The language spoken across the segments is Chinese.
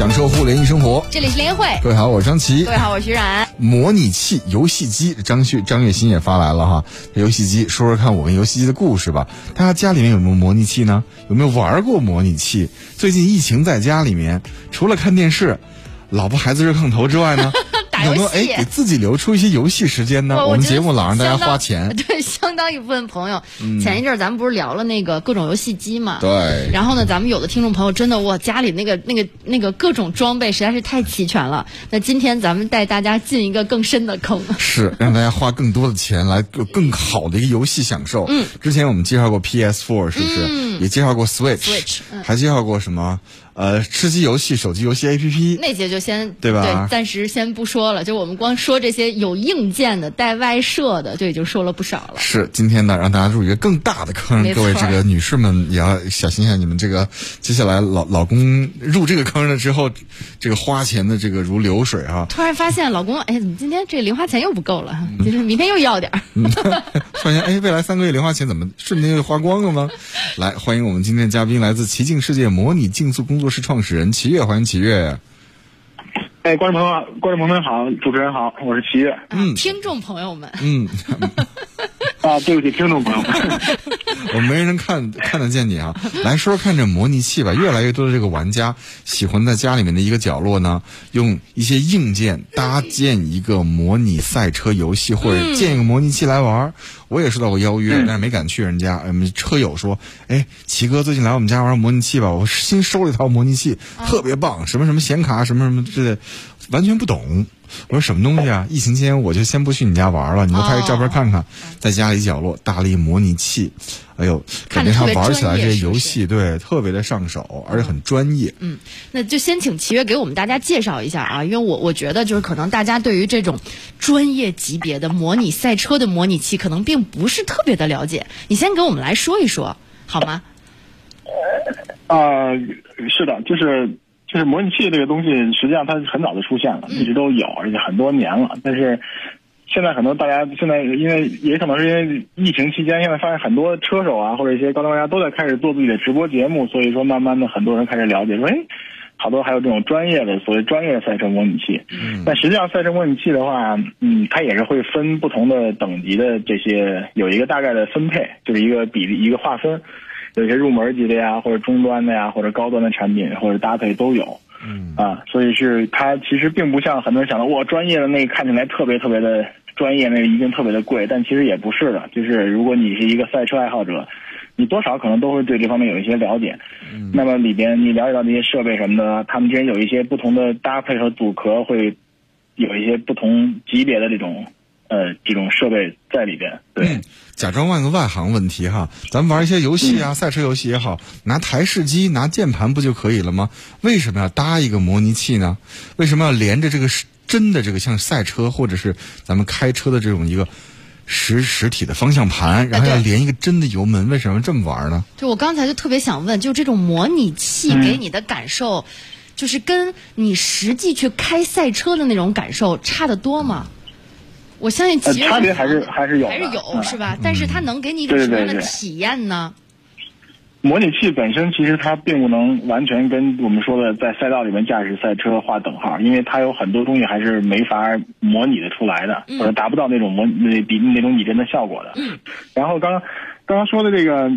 享受互联易生活。这里是联会，各位好，我是张琪。各位好，我是徐冉。模拟器游戏机，张旭张月新也发来了哈。游戏机，说说看我跟游戏机的故事吧。大家家里面有没有模拟器呢？有没有玩过模拟器？最近疫情在家里面，除了看电视，老婆孩子热炕头之外呢？有没有哎给自己留出一些游戏时间呢？我们节目老让大家花钱，对，相当一部分朋友。前一阵咱们不是聊了那个各种游戏机嘛？对。然后呢，咱们有的听众朋友真的哇，家里那个那个那个各种装备实在是太齐全了。那今天咱们带大家进一个更深的坑，是让大家花更多的钱来有更好的一个游戏享受。嗯。之前我们介绍过 PS Four，是不是？嗯。也介绍过 Switch，还介绍过什么？呃，吃鸡游戏、手机游戏 APP 那些就先对吧？对，暂时先不说了。就我们光说这些有硬件的、带外设的，就已经说了不少了。是，今天呢，让大家入一个更大的坑。各位这个女士们也要小心一下，你们这个接下来老老公入这个坑了之后，这个花钱的这个如流水啊。突然发现老公，哎，怎么今天这零花钱又不够了？就是明天又要点儿。发现哎，未来三个月零花钱怎么瞬间就花光了吗？来，欢迎我们今天的嘉宾，来自奇境世界模拟竞速工作。是创始人齐越，欢迎齐越。哎，观众朋友，观众朋友们好，主持人好，我是齐越。嗯，听众朋友们，嗯，啊，对不起，听众朋友们，我没人看看得见你啊。来说说看这模拟器吧，越来越多的这个玩家喜欢在家里面的一个角落呢，用一些硬件搭建一个模拟赛车游戏，或者建一个模拟器来玩。我也收到过邀约，但是没敢去人家。我嗯，车友说：“哎，齐哥最近来我们家玩模拟器吧，我新收了一套模拟器，特别棒，什么什么显卡，什么什么之类，完全不懂。”我说：“什么东西啊？”疫情期间我就先不去你家玩了，你都拍个照片看看，在家里角落搭了一模拟器。哎呦，感觉他玩起来这些游戏，对，特别的上手，而且很专业。嗯，那就先请齐越给我们大家介绍一下啊，因为我我觉得就是可能大家对于这种专业级别的模拟赛车的模拟器，可能并不是特别的了解。你先给我们来说一说好吗？啊，是的，就是就是模拟器这个东西，实际上它很早就出现了，一直都有，而且很多年了，但是。现在很多大家现在因为也可能是因为疫情期间，现在发现很多车手啊或者一些高端玩家都在开始做自己的直播节目，所以说慢慢的很多人开始了解说，哎，好多还有这种专业的所谓专业的赛车模拟器。嗯。但实际上赛车模拟器的话，嗯，它也是会分不同的等级的这些有一个大概的分配，就是一个比例一个划分，有些入门级的呀，或者中端的呀，或者高端的产品或者搭配都有。嗯。啊，所以是它其实并不像很多人想的，哇，专业的那个看起来特别特别的。专业那个一定特别的贵，但其实也不是的。就是如果你是一个赛车爱好者，你多少可能都会对这方面有一些了解。嗯。那么里边你了解到那些设备什么的，他们之间有一些不同的搭配和组合，会有一些不同级别的这种呃这种设备在里边。对。假装问个外行问题哈，咱们玩一些游戏啊，赛车游戏也好，拿台式机拿键盘不就可以了吗？为什么要搭一个模拟器呢？为什么要连着这个是？真的这个像赛车或者是咱们开车的这种一个实实体的方向盘，然后要连一个真的油门，为什么这么玩呢？就我刚才就特别想问，就这种模拟器给你的感受，就是跟你实际去开赛车的那种感受差得多吗？我相信其实差别还是还是有，还是有是吧？但是它能给你一种什么样的体验呢？模拟器本身其实它并不能完全跟我们说的在赛道里面驾驶赛车划等号，因为它有很多东西还是没法模拟的出来的，或者达不到那种模那比那种拟真的效果的。然后刚刚刚刚说的这个，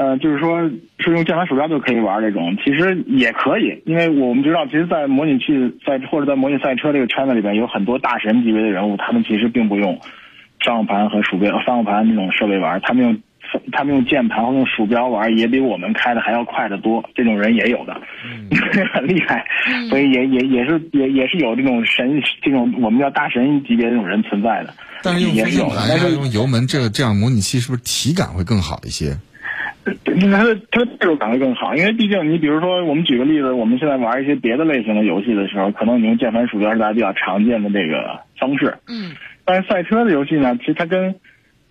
呃，就是说是用键盘鼠标就可以玩这种，其实也可以，因为我们知道，其实，在模拟器赛或者在模拟赛车这个圈子里边，有很多大神级别的人物，他们其实并不用方向盘和鼠标、方向盘那种设备玩，他们用。他们用键盘或用鼠标玩，也比我们开的还要快得多。这种人也有的，很厉害，所以也也也是也也是有这种神这种我们叫大神级别这种人存在的。但是用方向盘是用油门，这这样模拟器是不是体感会更好一些？它的它的代入感会更好，因为毕竟你比如说，我们举个例子，我们现在玩一些别的类型的游戏的时候，可能你用键盘鼠标是大家比较常见的这个方式。嗯。但是赛车的游戏呢，其实它跟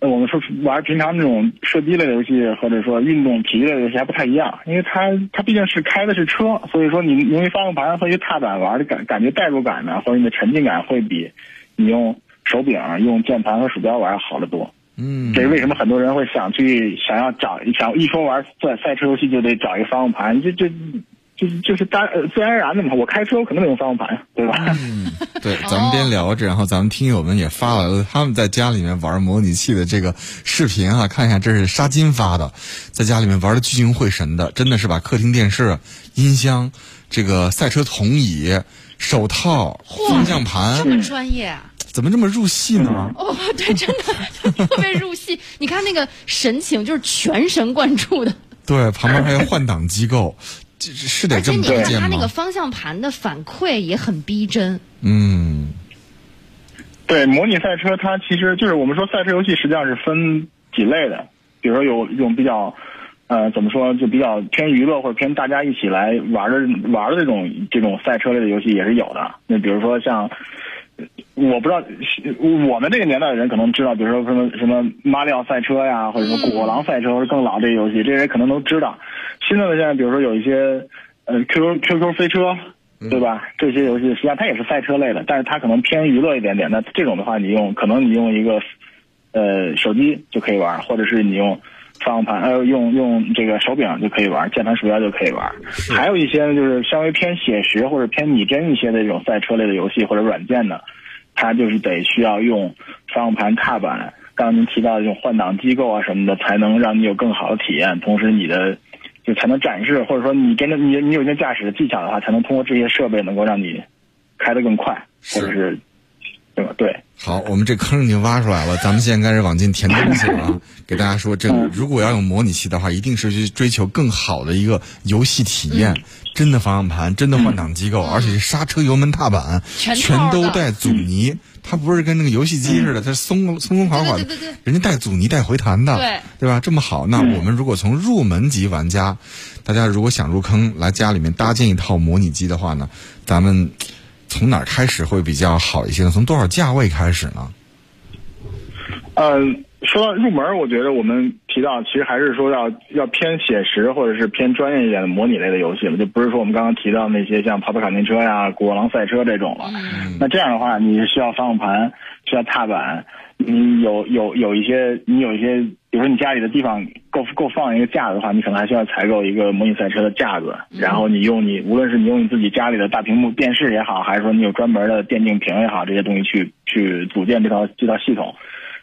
我们说玩平常那种射击类的游戏，或者说运动体育类的游戏还不太一样，因为它它毕竟是开的是车，所以说你用一方向盘和一踏板玩的感感觉代入感呢，或者你的沉浸感会比你用手柄、用键盘和鼠标玩好得多。嗯，这是为什么很多人会想去想要找想一说玩赛赛车游戏就得找一个方向盘，这这就是就是大呃自然而然的嘛。我开车我肯定得用方向盘，对吧？嗯，对，咱们边聊着，然后咱们听友们也发了他们在家里面玩模拟器的这个视频啊，看一下，这是沙金发的，在家里面玩的聚精会神的，真的是把客厅电视、音箱、这个赛车桶椅、手套、方向盘这，么专业啊！怎么这么入戏呢？哦，对，真的特别入戏。你看那个神情，就是全神贯注的。对，旁边还有换挡机构，这是得而且这么你看它多见吗？那个方向盘的反馈也很逼真。嗯，对，模拟赛车它其实就是我们说赛车游戏实际上是分几类的，比如说有一种比较，呃，怎么说就比较偏娱乐或者偏大家一起来玩的玩的这种这种赛车类的游戏也是有的。那比如说像，我不知道我们这个年代的人可能知道，比如说什么什么马里奥赛车呀，或者说果狼赛车，或者更老这些游戏，这些人可能都知道。新的现在比如说有一些呃 QQ QQ 飞车。对吧？这些游戏实际上它也是赛车类的，但是它可能偏娱乐一点点。那这种的话，你用可能你用一个呃手机就可以玩，或者是你用方向盘呃用用这个手柄就可以玩，键盘鼠标就可以玩。还有一些呢，就是稍微偏写实或者偏拟真一些的这种赛车类的游戏或者软件呢，它就是得需要用方向盘、踏板。刚刚您提到的这种换挡机构啊什么的，才能让你有更好的体验，同时你的就才能展示，或者说你真的你你有一些驾驶的技巧的话，才能通过这些设备能够让你开得更快，或者是对吧？对。好，我们这坑已经挖出来了，咱们现在开始往进填东西了啊！给大家说，这个如果要用模拟器的话，一定是去追求更好的一个游戏体验，真的方向盘，真的换挡机构，而且是刹车、油门、踏板全全都带阻尼，它不是跟那个游戏机似的，它是松松松垮垮的对对对对，人家带阻尼、带回弹的，对对吧？这么好，那我们如果从入门级玩家，大家如果想入坑，来家里面搭建一套模拟机的话呢，咱们从哪儿开始会比较好一些呢？从多少价位开始呢？嗯，说到入门，我觉得我们提到其实还是说要要偏写实或者是偏专业一点的模拟类的游戏嘛，就不是说我们刚刚提到那些像跑跑卡丁车呀、果狼赛车这种了。那这样的话，你需要方向盘，需要踏板，你有有有一些你有一些，比如说你家里的地方够够放一个架子的话，你可能还需要采购一个模拟赛车的架子，然后你用你无论是你用你自己家里的大屏幕电视也好，还是说你有专门的电竞屏也好，这些东西去去组建这套这套系统。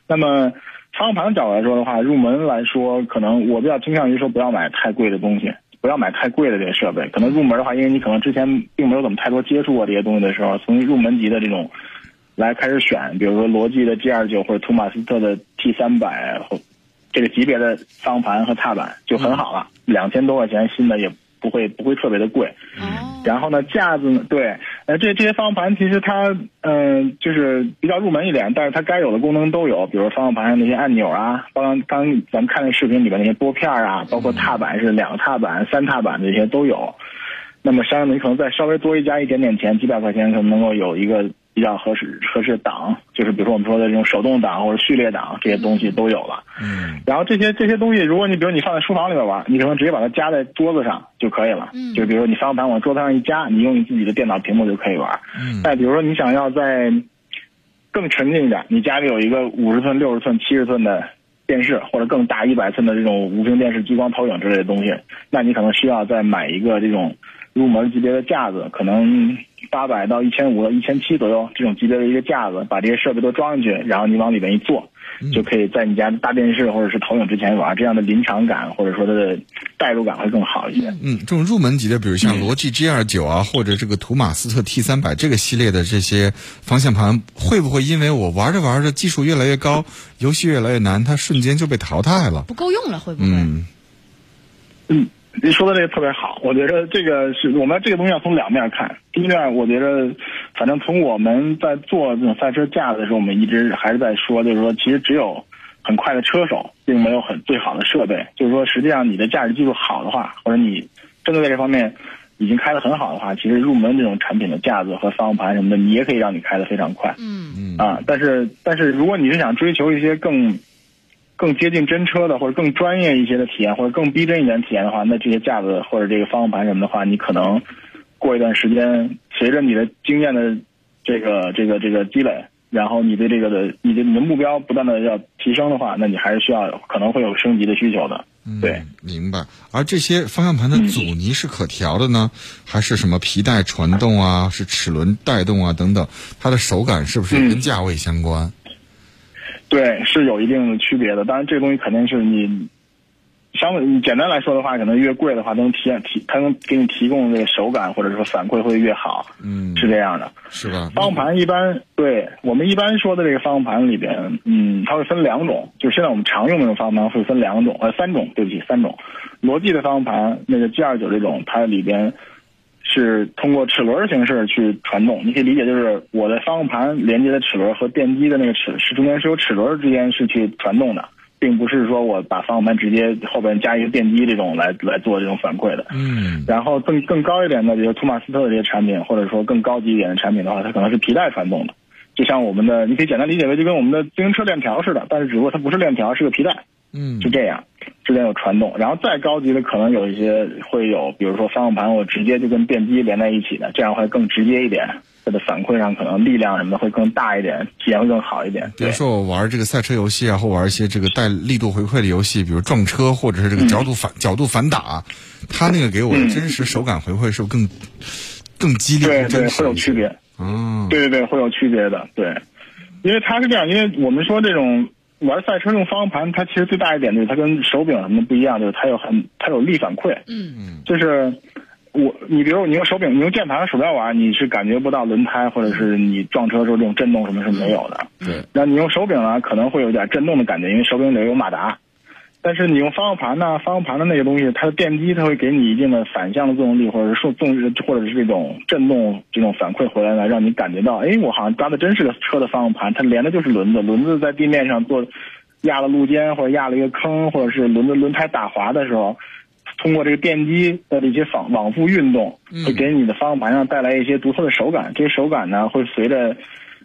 那么方向盘的角度来说的话，入门来说，可能我比较倾向于说不要买太贵的东西，不要买太贵的这些设备。可能入门的话，因为你可能之前并没有怎么太多接触过这些东西的时候，从入门级的这种来开始选，比如说罗技的 G 二九或者图马斯特的 T 三百或这个级别的方向盘和踏板就很好了，两千多块钱新的也不会不会特别的贵。哦，然后呢，架子呢，对，呃，这这些方向盘其实它，嗯、就是比较入门一点，但是它该有的功能都有，比如方向盘上那些按钮啊，刚刚刚咱们看那视频里边那些拨片啊，包括踏板是两个踏板、三踏板这些都有。那么相应的，你可能再稍微多一加一点点钱，几百块钱，可能能够有一个比较合适合适的档，就是比如说我们说的这种手动挡或者序列档这些东西都有了。嗯，然后这些这些东西，如果你比如你放在书房里边玩，你可能直接把它夹在桌子上就可以了。嗯就比如说你方向盘往桌子上一夹，你用你自己的电脑屏幕就可以玩。嗯再比如说你想要在更沉浸一点，你家里有一个五十寸、六十寸、七十寸的电视，或者更大一百寸的这种无屏电视、激光投影之类的东西，那你可能需要再买一个这种入门级别的架子，可能八百到一千五到一千七左右这种级别的一个架子，把这些设备都装进去，然后你往里面一坐，就可以在你家的大电视或者是投影之前玩，这样的临场感或者说它的代入感会更好一些。嗯，这种入门级的，比如像罗技 G 二九啊，或者这个图马斯特 T 三百这个系列的这些方向盘，会不会因为我玩着玩着技术越来越高，游戏越来越难，它瞬间就被淘汰了？不够用了，会不会？嗯嗯，您说的这个特别好，我觉得这个是我们这个东西要从两面看。第一面，我觉得反正从我们在做这种赛车架子的时候，我们一直还是在说，就是说其实只有很快的车手，并没有很最好的设备。就是说，实际上你的驾驶技术好的话，或者你真的在这方面已经开得很好的话，其实入门这种产品的架子和方向盘什么的，你也可以让你开得非常快。嗯嗯啊，但是但是如果你是想追求一些更更接近真车的或者更专业一些的体验，或者更逼真一点体验的话，那这些架子或者这个方向盘什么的话，你可能过一段时间，随着你的经验的这个这个这个积累，然后你对这个的你的你的目标不断的要提升的话，那你还是需要可能会有升级的需求的。对，明白。而这些方向盘的阻尼是可调的呢，还是什么皮带传动啊，是齿轮带动啊等等？它的手感是不是跟价位相关？对，是有一定的区别的。当然，这个东西肯定是你。相对你简单来说的话，可能越贵的话，能体验提，它能给你提供这个手感或者说反馈会越好。嗯，是这样的，是吧？方向盘一般，对我们一般说的这个方向盘里边，嗯，它会分两种，就是现在我们常用的那种方向盘会分两种，呃，三种，对不起，三种。罗技的方向盘，那个 G 二九这种，它里边是通过齿轮形式去传动。你可以理解就是我的方向盘连接的齿轮和电机的那个齿是中间是有齿轮之间是去传动的。并不是说我把方向盘直接后边加一个电机这种来来做这种反馈的，嗯，然后更更高一点的，比如托马斯特的这些产品，或者说更高级一点的产品的话，它可能是皮带传动的，就像我们的，你可以简单理解为就跟我们的自行车链条似的，但是只不过它不是链条，是个皮带，嗯，就这样，之间有传动，然后再高级的可能有一些会有，比如说方向盘我直接就跟电机连在一起的，这样会更直接一点。它的反馈上可能力量什么的会更大一点，体验会更好一点。比如说我玩这个赛车游戏啊，或玩一些这个带力度回馈的游戏，比如撞车或者是这个角度反角度反打，它那个给我的真实手感回馈是不是更更激烈？对对，会有区别。嗯，对对对，会有区别的。对，因为它是这样，因为我们说这种玩赛车用方向盘，它其实最大一点就是它跟手柄什么不一样，就是它有很它有力反馈。嗯嗯，就是。我，你比如你用手柄，你用键盘和鼠标玩，你是感觉不到轮胎或者是你撞车时候这种震动什么是没有的。对。那你用手柄呢，可能会有点震动的感觉，因为手柄里有马达。但是你用方向盘呢，方向盘的那个东西，它的电机它会给你一定的反向的作用力，或者是受纵或者是这种震动这种反馈回来呢，让你感觉到，哎，我好像抓的真是个车的方向盘，它连的就是轮子，轮子在地面上做压了路肩或者压了一个坑，或者是轮子轮胎打滑的时候。通过这个电机的这些往往复运动，会给你的方向盘上带来一些独特的手感。这些手感呢，会随着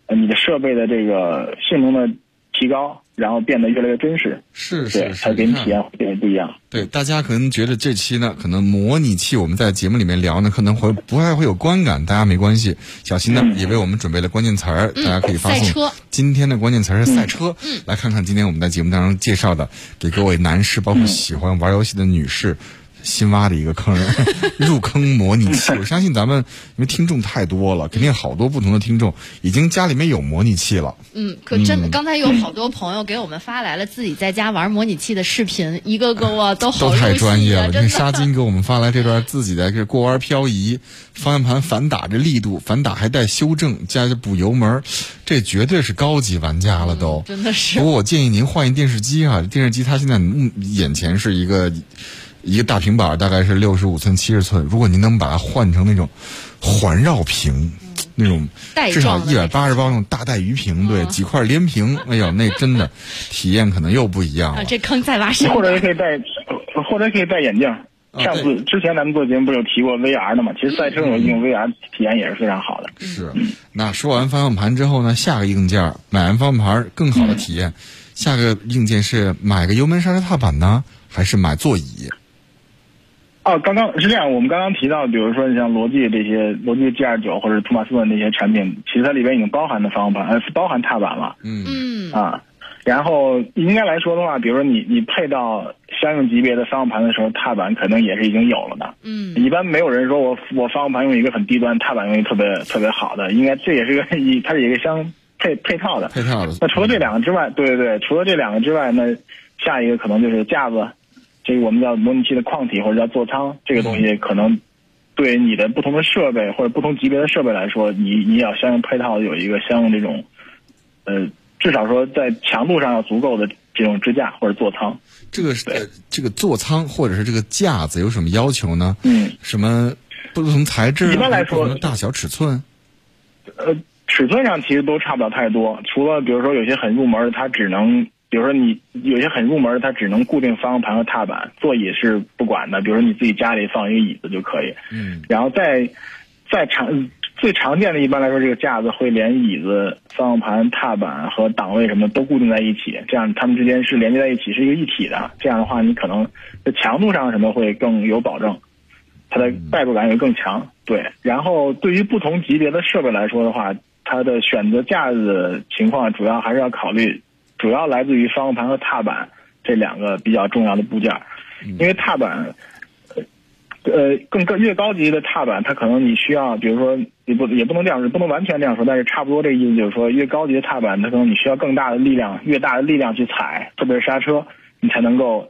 呃你的设备的这个性能的提高，然后变得越来越真实。是是是，它给你体验会变得不一样。对，大家可能觉得这期呢，可能模拟器我们在节目里面聊呢，可能会不太会有观感。大家没关系，小新呢也为我们准备了关键词儿，大家可以发送。今天的关键词是赛车，来看看今天我们在节目当中介绍的，给各位男士，包括喜欢玩游戏的女士。新挖的一个坑，入坑模拟器。我相信咱们因为听众太多了，肯定好多不同的听众已经家里面有模拟器了。嗯，可真的，刚才有好多朋友给我们发来了自己在家玩模拟器的视频，一个个哇都 都太专业了。你看沙金给我们发来这段自己在这过弯漂移，方向盘反打这力度，反打还带修正，加补油门，这绝对是高级玩家了都。真的是。不过我建议您换一电视机啊，电视机它现在眼前是一个。一个大平板大概是六十五寸、七十寸，如果您能把它换成那种环绕屏，那种至少一百八十磅那种大带鱼屏，对，几块连屏，哎呦，那真的体验可能又不一样了。这坑再挖深。或者可以戴，或者可以戴眼镜。上次之前咱们做节目不是有提过 VR 的嘛？其实赛车用用 VR 体验也是非常好的。是。那说完方向盘之后呢？下个硬件买完方向盘更好的体验，下个硬件是买个油门刹车踏板呢，还是买座椅？哦，刚刚是这样，我们刚刚提到，比如说你像罗技这些，罗技 G 二九或者托马斯的那些产品，其实它里边已经包含的方向盘，呃，包含踏板了。嗯嗯啊，然后应该来说的话，比如说你你配到相应级别的方向盘的时候，踏板可能也是已经有了的。嗯，一般没有人说我我方向盘用一个很低端，踏板用一个特别特别好的，应该这也是个一，它是一个相配配套的。配套的。那除了这两个之外，对对对，除了这两个之外，那下一个可能就是架子。这个我们叫模拟器的矿体或者叫座舱，这个东西可能对你的不同的设备或者不同级别的设备来说，你你要相应配套有一个相应这种，呃，至少说在强度上要足够的这种支架或者座舱。这个是这个座舱或者是这个架子有什么要求呢？嗯，什么不同材质？一般来说，大小尺寸？呃，尺寸上其实都差不了太多，除了比如说有些很入门的，它只能。比如说你有些很入门，它只能固定方向盘和踏板，座椅是不管的。比如说你自己家里放一个椅子就可以。嗯。然后再再常最常见的一般来说，这个架子会连椅子、方向盘、踏板和档位什么都固定在一起，这样它们之间是连接在一起，是一个一体的。这样的话，你可能在强度上什么会更有保证，它的代入感也更强。对。然后对于不同级别的设备来说的话，它的选择架子情况主要还是要考虑。主要来自于方向盘和踏板这两个比较重要的部件，因为踏板，呃呃更更越高级的踏板，它可能你需要，比如说也不也不能这样说，不能完全这样说，但是差不多这意思就是说，越高级的踏板，它可能你需要更大的力量，越大的力量去踩，特别是刹车，你才能够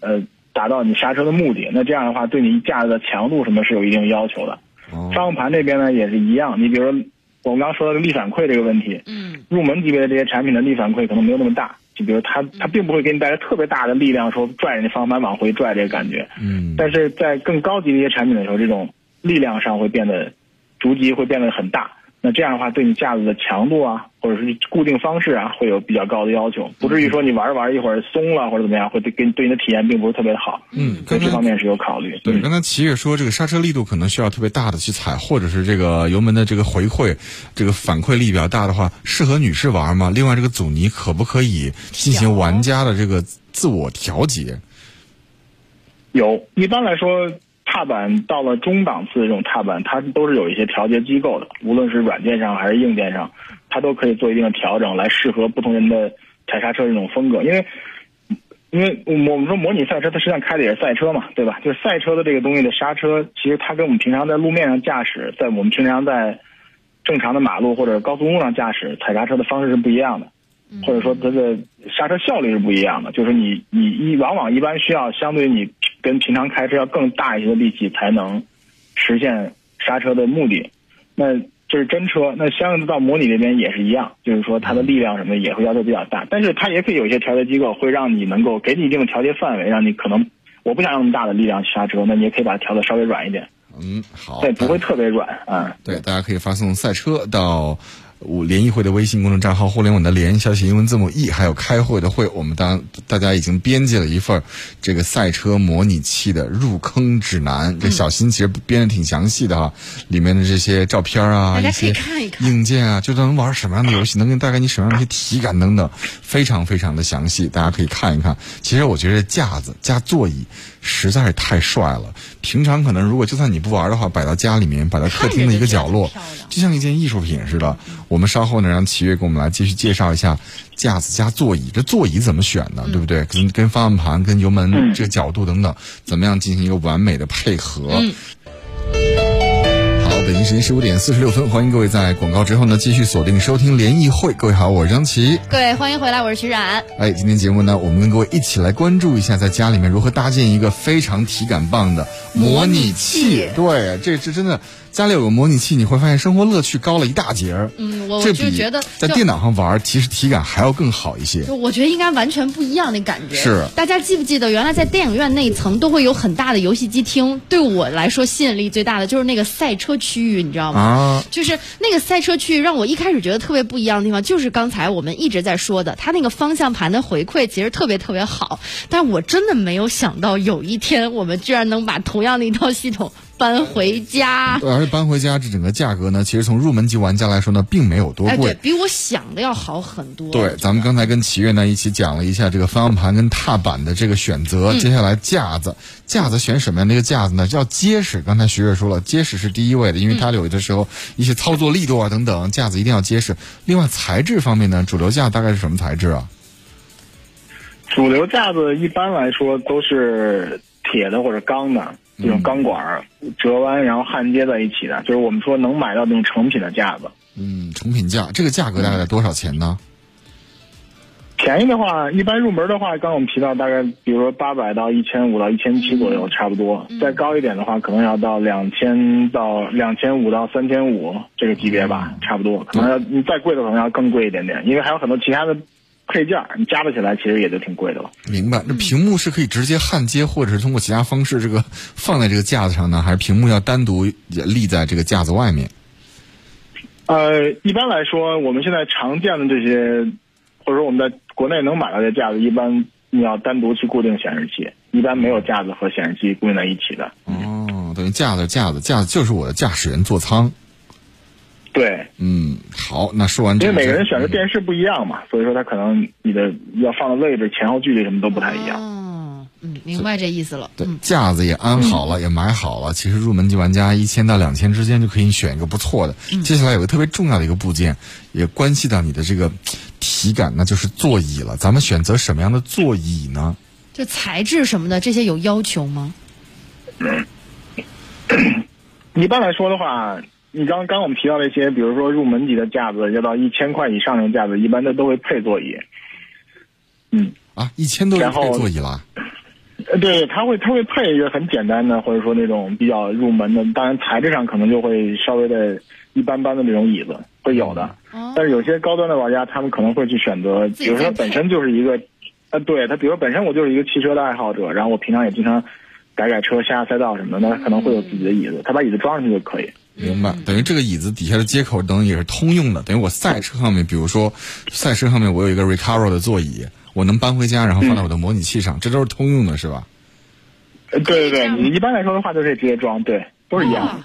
呃达到你刹车的目的。那这样的话，对你架子的强度什么是有一定要求的。哦方向盘这边呢也是一样，你比如说我们刚刚说的力反馈这个问题，嗯入门级别的这些产品的力反馈可能没有那么大，就比如它它并不会给你带来特别大的力量，说拽着你方向盘往回拽这个感觉。嗯，但是在更高级的一些产品的时候，这种力量上会变得逐级会变得很大。那这样的话，对你架子的强度啊，或者是固定方式啊，会有比较高的要求，不至于说你玩着玩着一会儿松了或者怎么样，会对跟对你的体验并不是特别的好。嗯，刚才所以这方面是有考虑。对，嗯刚才齐越说这个刹车力度可能需要特别大的去踩，或者是这个油门的这个回馈，这个反馈力比较大的话，适合女士玩吗？另外，这个阻尼可不可以进行玩家的这个自我调节？有，一般来说，踏板到了中档次的这种踏板，它都是有一些调节机构的，无论是软件上还是硬件上，它都可以做一定的调整，来适合不同人的踩刹车这种风格。因为，因为我们说模拟赛车，它实际上开的也是赛车嘛，对吧？就是赛车的这个东西的刹车，其实它跟我们平常在路面上驾驶，在我们平常在正常的马路或者高速公路上驾驶踩刹车的方式是不一样的。或者说它的刹车效率是不一样的，就是你你一往往一般需要相对于你跟平常开车要更大一些的力气才能实现刹车的目的。那这是真车，那相应的到模拟这边也是一样，就是说它的力量什么的也会要求比较大，但是它也可以有一些调节机构会让你能够给你一定的调节范围，让你可能我不想用那么大的力量去刹车，那你也可以把它调的稍微软一点，嗯，好，对不会特别软啊。对，大家可以发送赛车到我联谊会的微信公众账号“互联网的联”小写英文字母 e，还有开会的会，我们当大家已经编辑了一份这个赛车模拟器的入坑指南。这小新其实编的挺详细的哈，里面的这些照片啊，一些看一看硬件啊，就能玩什么样的游戏，能给带给你什么样的一些体感等等，非常非常的详细，大家可以看一看。其实我觉得架子加座椅实在是太帅了，平常可能如果就算你不玩的话，摆到家里面，摆到客厅的一个角落就像一件艺术品似的。我们稍后呢，让齐越给我们来继续介绍一下架子加座椅，这座椅怎么选呢？对不对？跟跟方向盘、跟油门这个角度等等，怎么样进行一个完美的配合？好，北京时间十五点四十六分，欢迎各位在广告之后呢继续锁定收听联谊会。各位好，我是张琪。各位欢迎回来，我是徐冉。哎，今天节目呢，我们跟各位一起来关注一下，在家里面如何搭建一个非常体感棒的模拟器。对，这这真的家里有个模拟器，你会发现生活乐趣高了一大截儿。嗯，我就觉得在电脑上玩，其实体感还要更好一些。就我觉得应该完全不一样的感觉。是大家记不记得，原来在电影院那一层都会有很大的游戏机厅？对我来说，吸引力最大的就是那个赛车区域，你知道吗？啊，就是那个赛车区域，让我一开始觉得特别不一样的地方，就是刚才我们一直在说的，它那个方向盘的回馈其实特别特别好。但我真的没有想到，有一天我们居然能把同样的一套系统搬回家。对，而且搬回家这整个价格呢，其实从入门级玩家来说呢，并没有多哎，对贵。比我想的要好很多。对，咱们刚才跟齐越呢一起讲了一下这个方向盘跟踏板的这个选择，接下来架子，架子选什么样的一个架子呢？要结实。刚才徐越说了，结实是第一位的，因为它有的时候一些操作力度啊等等，架子一定要结实。另外材质方面呢，主流架大概是什么材质啊？主流架子一般来说都是铁的或者钢的这种钢管儿折弯，然后焊接在一起的，就是我们说能买到那种成品的架子。嗯，成品架，这个价格大概在多少钱呢？便宜的话，一般入门的话，刚刚我们提到大概，比如说八百到一千五到一千七左右，差不多。再高一点的话，可能要到两千到两千五到三千五这个级别吧，差不多。可能要你再贵的可能要更贵一点点，因为还有很多其他的配件儿，你加了起来其实也就挺贵的了。明白。那屏幕是可以直接焊接，或者是通过其他方式这个 放在这个架子上呢，还是屏幕要单独立在这个架子外面？呃，一般来说，我们现在常见的这些，或者说我们在国内能买到的架子，一般你要单独去固定显示器，一般没有架子和显示器固定在一起的。哦，等于架子架子架子就是我的驾驶员座舱。对，嗯，好，那说完这个，因为每个人选的电视不一样嘛，所以说他可能你的要放的位置、前后距离什么都不太一样。哦，嗯，明白这意思了。对嗯，架子也安好了，也买好了。其实入门级玩家一千到两千之间就可以选一个不错的。接下来有个特别重要的一个部件，也关系到你的这个体感，那就是座椅了。咱们选择什么样的座椅呢？就材质什么的这些有要求吗？一般来说的话，你刚刚我们提到的一些，比如说入门级的架子，要到一千块以上的架子，一般的都会配座椅。嗯，啊，一千多就然后配座椅了。呃，对，他会他会配一个很简单的，或者说那种比较入门的，当然材质上可能就会稍微的一般般的那种椅子会有的。哦但是有些高端的玩家，他们可能会去选择，比如说本身就是一个，呃，对他，比如本身我就是一个汽车的爱好者，然后我平常也经常改改车、下下赛道什么的，那他可能会有自己的椅子，他把椅子装上去就可以。明白，等于这个椅子底下的接口等于也是通用的，等于我赛车上面，比如说赛车上面我有一个 Recaro 的座椅，我能搬回家，然后放在我的模拟器上，这都是通用的，是吧？呃，对对对，你一般来说的话都可以直接装，对，都是一样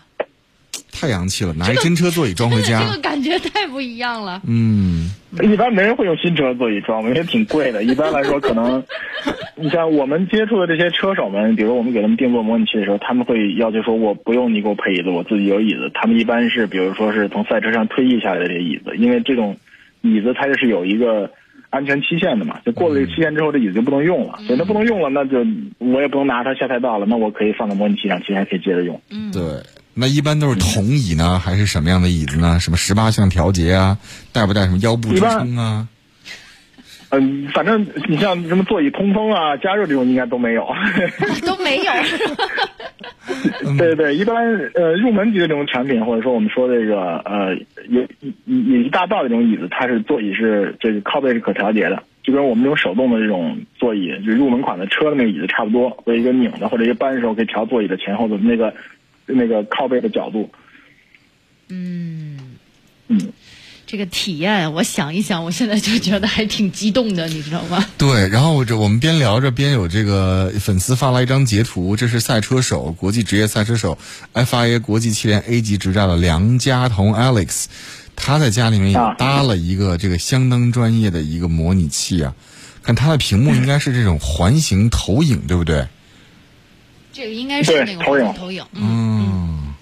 太洋气了，拿一真车座椅装回真的 这家个。感觉太不一样了。嗯，一般没人会用新车座椅装，因为挺贵的。一般来说，可能 你像我们接触的这些车手们，比如我们给他们定做模拟器的时候，他们会要求说我不用你给我配椅子，我自己有椅子。他们一般是比如说是从赛车上退役下来的这些椅子，因为这种椅子它就是有一个安全期限的嘛，就过了这个期限之后，这椅子就不能用了。所以它不能用了，那就我也不能拿它下赛道了，那我可以放到模拟器上，其实还可以接着用。嗯，对。那一般都是铜椅呢，还是什么样的椅子呢？什么十八项调节啊？带不带什么腰部支撑啊？嗯，反正你像什么座椅通风啊、加热这种应该都没有。都没有。对对，一般呃入门级的这种产品，或者说我们说这个呃有一一一大道的这种椅子，它是座椅是这个靠背是可调节的，就跟我们这种手动的这种座椅，就入门款的车的那个椅子差不多，和一个拧的或者一个扳的时候可以调座椅的前后的那个那个靠背的角度。嗯，嗯，这个体验，我想一想，我现在就觉得还挺激动的，你知道吗？对，然后这我们边聊着边有这个粉丝发来一张截图，这是赛车手、国际职业赛车手 FIA 国际汽联 A 级执照的梁家彤 Alex，他在家里面也啊搭了一个这个相当专业的一个模拟器啊，看他的屏幕应该是这种环形投影，对不对？这个应该是那个投影投影，嗯。嗯，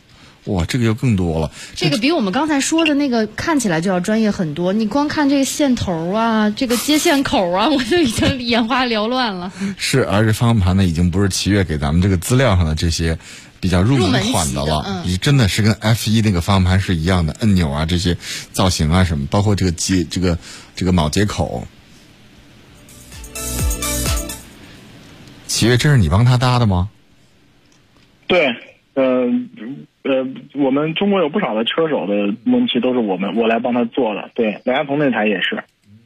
哇，这个就更多了。这个比我们刚才说的那个看起来就要专业很多。你光看这个线头啊，这个接线口啊，我就已经眼花缭乱了。是，而且方向盘呢，已经不是奇越给咱们这个资料上的这些比较入门款的了，你真的是跟 F 一那个方向盘是一样的，按钮啊这些造型啊什么，包括这个接这个这个铆接口。奇越，这是你帮他搭的吗？对，呃呃，我们中国有不少的车手的问题都是我们我来帮他做的。对，梁家鹏那台也是。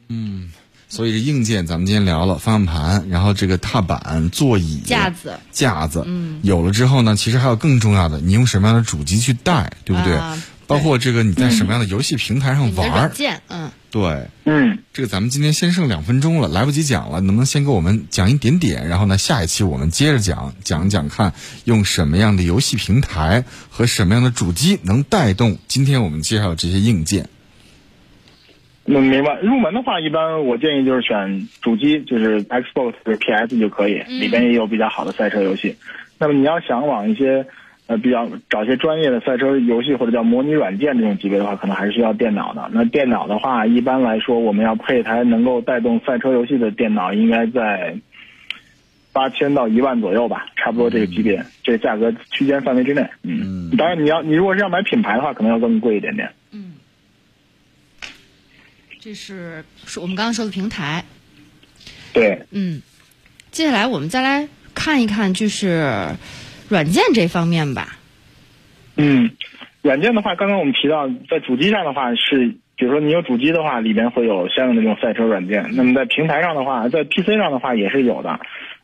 嗯所以这硬件咱们今天聊了方向盘，然后这个踏板、座椅、架子、架子，嗯，有了之后呢，其实还有更重要的，你用什么样的主机去带，对不对？啊包括这个你在什么样的游戏平台上玩儿，嗯，对。嗯，这个咱们今天先剩两分钟了，来不及讲了，能不能先给我们讲一点点？然后呢，下一期我们接着讲，讲讲看用什么样的游戏平台和什么样的主机能带动今天我们介绍的这些硬件。嗯，明白。入门的话，一般我建议就是选主机，就是 Xbox 或者 PS 就可以，里边也有比较好的赛车游戏。那么你要想往一些呃比较找一些专业的赛车游戏或者叫模拟软件这种级别的话，可能还是需要电脑的。那电脑的话，一般来说我们要配一台能够带动赛车游戏的电脑，应该在八千到一万左右吧，差不多这个级别，这个价格区间范围之内。嗯，当然你要你如果是要买品牌的话，可能要更贵一点点。嗯这是是我们刚刚说的平台。对。嗯，接下来我们再来看一看，就是软件这方面吧。嗯，软件的话，刚刚我们提到，在主机上的话是，比如说你有主机的话，里边会有相应的这种赛车软件。那么在平台上的话，在 PC 上的话也是有的。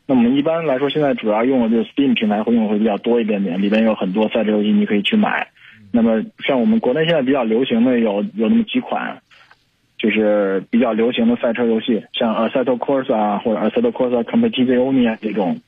那我们一般来说，现在主要用的就是 Steam 平台会用的会比较多一点点，里边有很多赛车游戏你可以去买。那么像我们国内现在比较流行的有有那么几款，就是比较流行的赛车游戏，像 Assetto Corsa 啊，或者 Assetto Corsa Competizione 这种，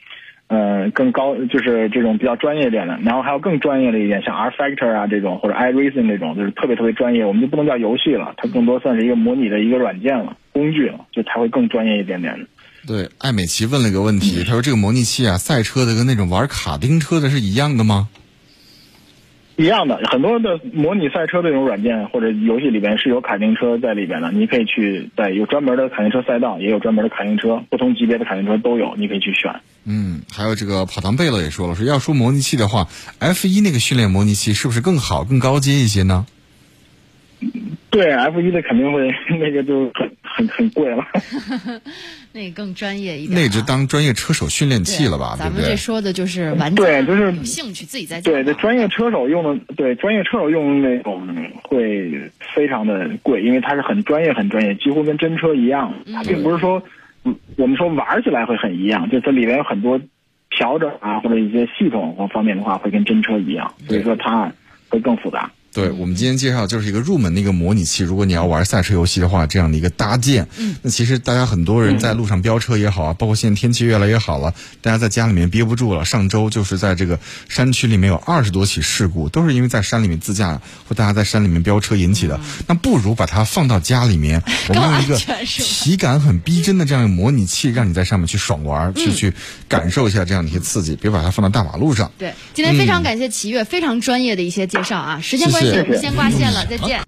呃，更高就是这种比较专业一点的。然后还有更专业的一点，像 R Factor 啊这种，或者 iRacing 这种，就是特别特别专业，我们就不能叫游戏了，它更多算是一个模拟的一个软件了，工具了，就它会更专业一点点的。对，艾美琪问了一个问题，他说这个模拟器啊，赛车的跟那种玩卡丁车的是一样的吗？一样的，很多的模拟赛车这种软件或者游戏里边是有卡丁车在里边的，你可以去在有专门的卡丁车赛道，也有专门的卡丁车，不同级别的卡丁车都有，你可以去选。嗯，还有这个跑堂贝勒也说了，说要说模拟器的话，F 一那个训练模拟器是不是更好、更高阶一些呢？对，F 一的肯定会 那个就很很很贵了。那个更专业一点、啊，那就当专业车手训练器了吧？咱们对不对？这说的就是玩家对就是有兴趣自己在家对，这专业车手用的，对专业车手用的那种会非常的贵，因为它是很专业、很专业，几乎跟真车一样。它并不是说，嗯，我们说玩起来会很一样，就它里面有很多调整啊，或者一些系统或方面的话，会跟真车一样，所以说它会更复杂。对我们今天介绍就是一个入门的一个模拟器，如果你要玩赛车游戏的话，这样的一个搭建。嗯，那其实大家很多人在路上飙车也好啊，包括现在天气越来越好了，大家在家里面憋不住了。上周就是在这个山区里面有二十多起事故，都是因为在山里面自驾或大家在山里面飙车引起的。那不如把它放到家里面，我们用一个体感很逼真的这样一个模拟器，让你在上面去爽玩，去去感受一下这样的一些刺激，别把它放到大马路上。对，今天非常感谢齐越非常专业的一些介绍啊！时间关系，谢谢我们先挂线了，再见。